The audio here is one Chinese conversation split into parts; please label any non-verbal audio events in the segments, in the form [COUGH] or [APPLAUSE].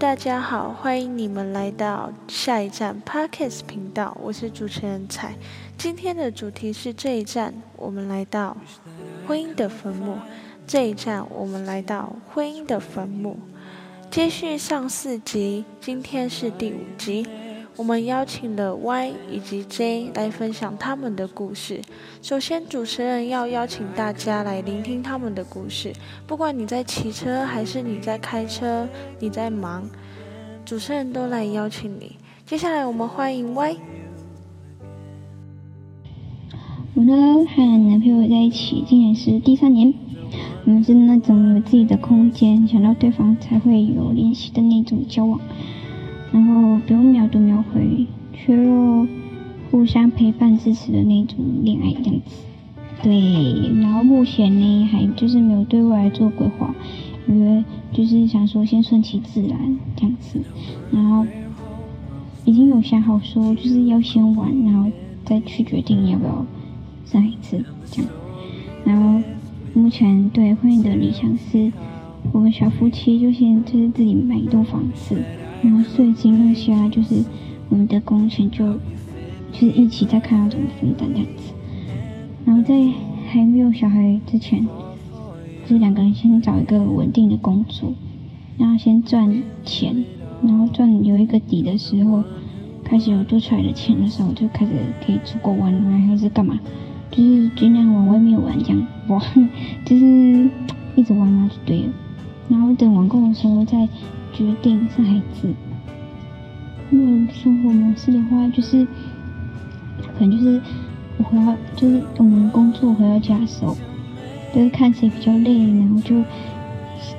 大家好，欢迎你们来到下一站 Parkes 频道，我是主持人彩。今天的主题是这一站，我们来到婚姻的坟墓。这一站，我们来到婚姻的坟墓。接续上四集，今天是第五集。我们邀请了 Y 以及 J 来分享他们的故事。首先，主持人要邀请大家来聆听他们的故事。不管你在骑车，还是你在开车，你在忙，主持人都来邀请你。接下来，我们欢迎 Y。我呢，和男朋友在一起，今年是第三年。我们是那种有自己的空间，想到对方才会有联系的那种交往。然后不用秒读秒回，却又互相陪伴支持的那种恋爱这样子。对，然后目前呢还就是没有对未来做规划，因为就是想说先顺其自然这样子。然后已经有想好说就是要先玩，然后再去决定要不要生孩子这样。然后目前对婚姻的理想是，我们小夫妻就先就是自己买一栋房子。然后税金那些啊，就是我们的工钱就就是一起在看要怎么分担这样子。然后在还没有小孩之前，就是两个人先找一个稳定的工作，然后先赚钱，然后赚有一个底的时候，开始有多出来的钱的时候，就开始可以出国玩啊，还是干嘛，就是尽量往外面玩这样，玩 [LAUGHS] 就是一直玩啊就对了。然后等玩够的时候再。决定生孩子。那生活模式的话，就是可能就是我回到，就是我们工作回到家的时候，就是看谁比较累，然后就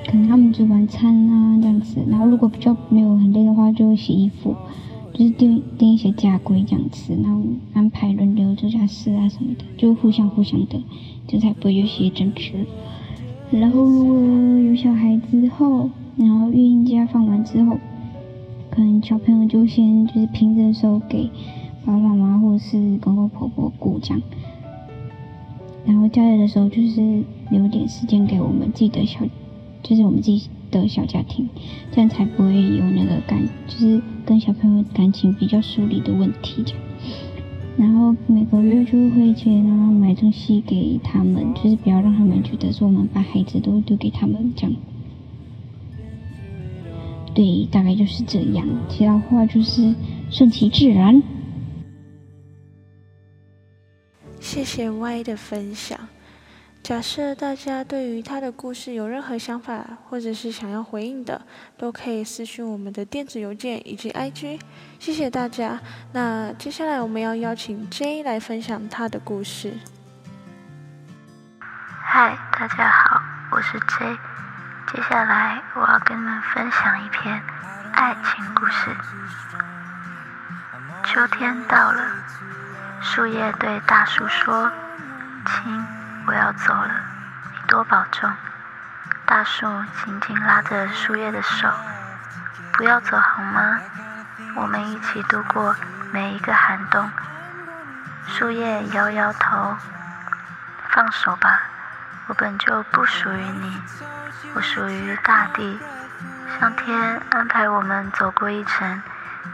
可能他们煮晚餐啊这样子。然后如果比较没有很累的话，就洗衣服，就是定定一些家规这样子，然后安排轮流做家事啊什么的，就互相互相的，就才不会有些争执。然后如果有小孩之后。然后育婴假放完之后，可能小朋友就先就是平着手给爸爸妈妈或是公公婆婆顾这样，然后假日的时候就是留点时间给我们自己的小，就是我们自己的小家庭，这样才不会有那个感，就是跟小朋友感情比较疏离的问题这样。然后每个月就会去，然后买东西给他们，就是不要让他们觉得说我们把孩子都丢给他们这样。对，大概就是这样。其他话就是顺其自然。谢谢 Y 的分享。假设大家对于他的故事有任何想法，或者是想要回应的，都可以私信我们的电子邮件以及 IG。谢谢大家。那接下来我们要邀请 J 来分享他的故事。嗨，大家好，我是 J。接下来我要跟你们分享一篇爱情故事。秋天到了，树叶对大树说：“亲，我要走了，你多保重。”大树紧紧拉着树叶的手：“不要走好吗？我们一起度过每一个寒冬。”树叶摇摇头：“放手吧，我本就不属于你。”我属于大地，上天安排我们走过一程，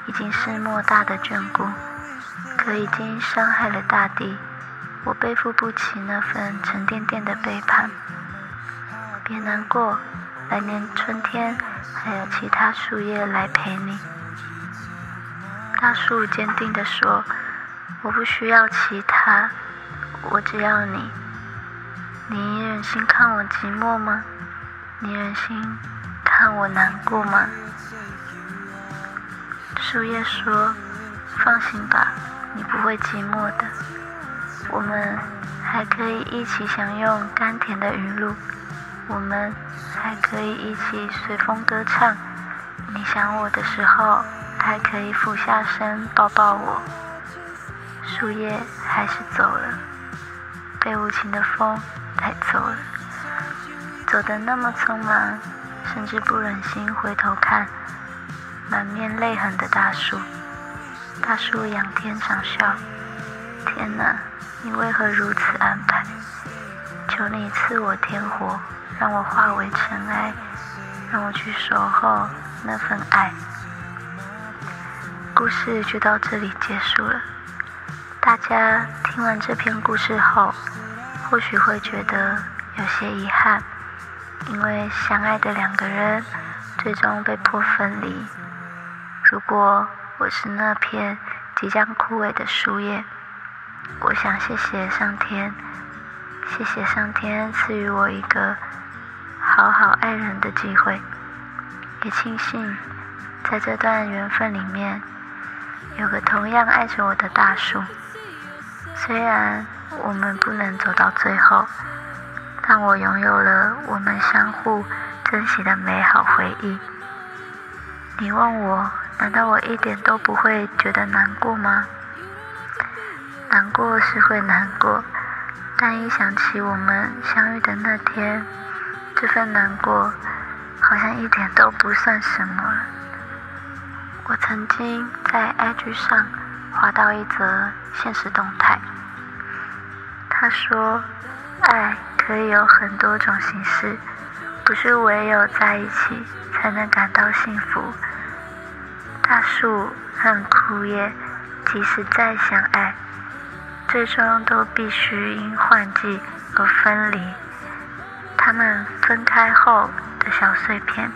已经是莫大的眷顾，可已经伤害了大地，我背负不起那份沉甸甸的背叛。别难过，来年春天还有其他树叶来陪你。大树坚定地说：“我不需要其他，我只要你。你忍心看我寂寞吗？”你忍心看我难过吗？树叶说：“放心吧，你不会寂寞的。我们还可以一起享用甘甜的雨露，我们还可以一起随风歌唱。你想我的时候，还可以俯下身抱抱我。”树叶还是走了，被无情的风带走了。走得那么匆忙，甚至不忍心回头看满面泪痕的大树。大树仰天长啸：“天哪，你为何如此安排？求你赐我天火，让我化为尘埃，让我去守候那份爱。故事就到这里结束了。大家听完这篇故事后，或许会觉得有些遗憾，因为相爱的两个人最终被迫分离。如果我是那片即将枯萎的树叶，我想谢谢上天，谢谢上天赐予我一个好好爱人的机会，也庆幸在这段缘分里面。有个同样爱着我的大树，虽然我们不能走到最后，但我拥有了我们相互珍惜的美好回忆。你问我，难道我一点都不会觉得难过吗？难过是会难过，但一想起我们相遇的那天，这份难过好像一点都不算什么。我曾经在 IG 上滑到一则现实动态，他说：“爱可以有很多种形式，不是唯有在一起才能感到幸福。大树和枯叶，即使再相爱，最终都必须因换季而分离。他们分开后的小碎片，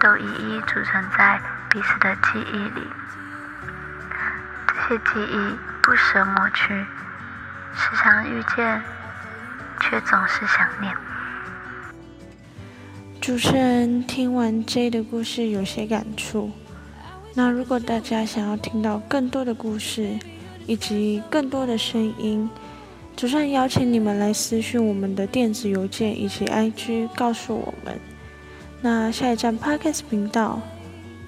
都一一储存在。”彼此的记忆里，这些记忆不舍抹去，时常遇见，却总是想念。主持人听完 J 的故事有些感触。那如果大家想要听到更多的故事，以及更多的声音，主持人邀请你们来私讯我们的电子邮件以及 IG，告诉我们。那下一站 Podcast 频道。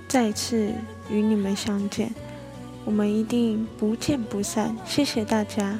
再次与你们相见，我们一定不见不散。谢谢大家。